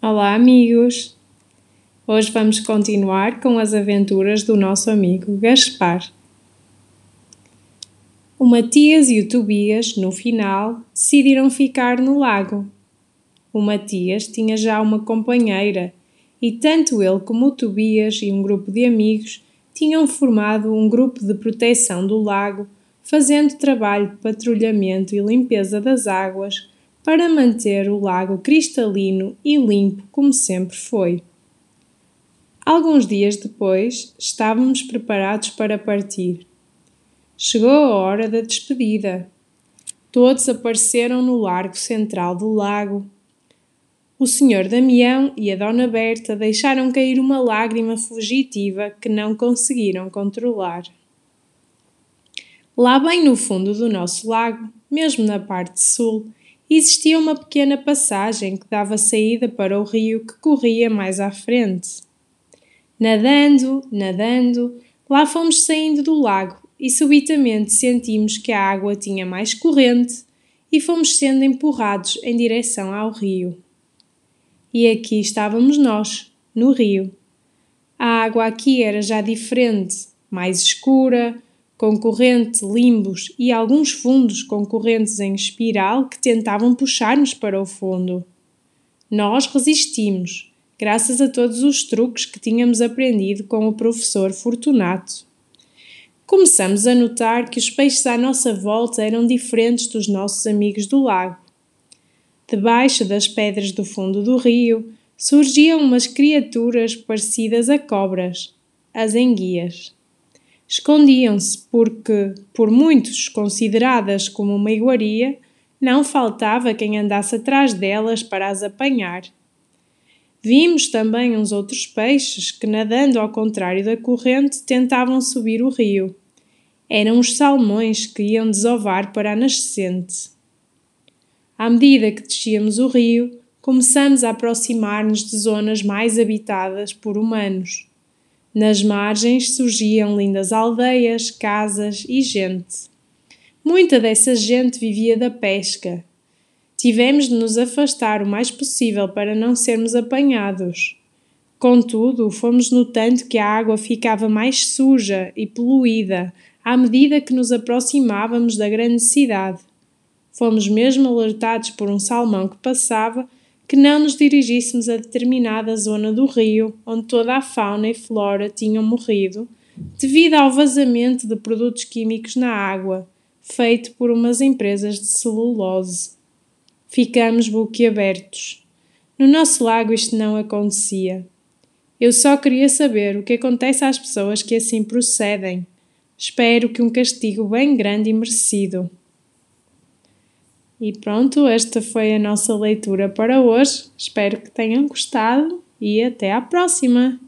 Olá, amigos! Hoje vamos continuar com as aventuras do nosso amigo Gaspar. O Matias e o Tobias, no final, decidiram ficar no lago. O Matias tinha já uma companheira e tanto ele como o Tobias e um grupo de amigos tinham formado um grupo de proteção do lago, fazendo trabalho de patrulhamento e limpeza das águas para manter o lago cristalino e limpo como sempre foi. Alguns dias depois, estávamos preparados para partir. Chegou a hora da despedida. Todos apareceram no largo central do lago. O senhor Damião e a dona Berta deixaram cair uma lágrima fugitiva que não conseguiram controlar. Lá bem no fundo do nosso lago, mesmo na parte sul, existia uma pequena passagem que dava saída para o rio que corria mais à frente. Nadando, nadando, lá fomos saindo do lago e subitamente sentimos que a água tinha mais corrente e fomos sendo empurrados em direção ao rio. E aqui estávamos nós, no rio. A água aqui era já diferente, mais escura, com corrente, limbos e alguns fundos com correntes em espiral que tentavam puxar-nos para o fundo. Nós resistimos, graças a todos os truques que tínhamos aprendido com o professor Fortunato. Começamos a notar que os peixes à nossa volta eram diferentes dos nossos amigos do lago. Debaixo das pedras do fundo do rio surgiam umas criaturas parecidas a cobras, as enguias escondiam-se porque, por muitos consideradas como uma iguaria, não faltava quem andasse atrás delas para as apanhar. Vimos também uns outros peixes que, nadando ao contrário da corrente, tentavam subir o rio. Eram os salmões que iam desovar para a nascente. À medida que descíamos o rio, começamos a aproximar-nos de zonas mais habitadas por humanos. Nas margens surgiam lindas aldeias, casas e gente. Muita dessa gente vivia da pesca. Tivemos de nos afastar o mais possível para não sermos apanhados. Contudo, fomos notando que a água ficava mais suja e poluída à medida que nos aproximávamos da grande cidade. Fomos mesmo alertados por um salmão que passava que não nos dirigíssemos a determinada zona do rio onde toda a fauna e flora tinham morrido devido ao vazamento de produtos químicos na água, feito por umas empresas de celulose. Ficamos boquiabertos. No nosso lago isto não acontecia. Eu só queria saber o que acontece às pessoas que assim procedem. Espero que um castigo bem grande e merecido. E pronto, esta foi a nossa leitura para hoje. Espero que tenham gostado e até à próxima!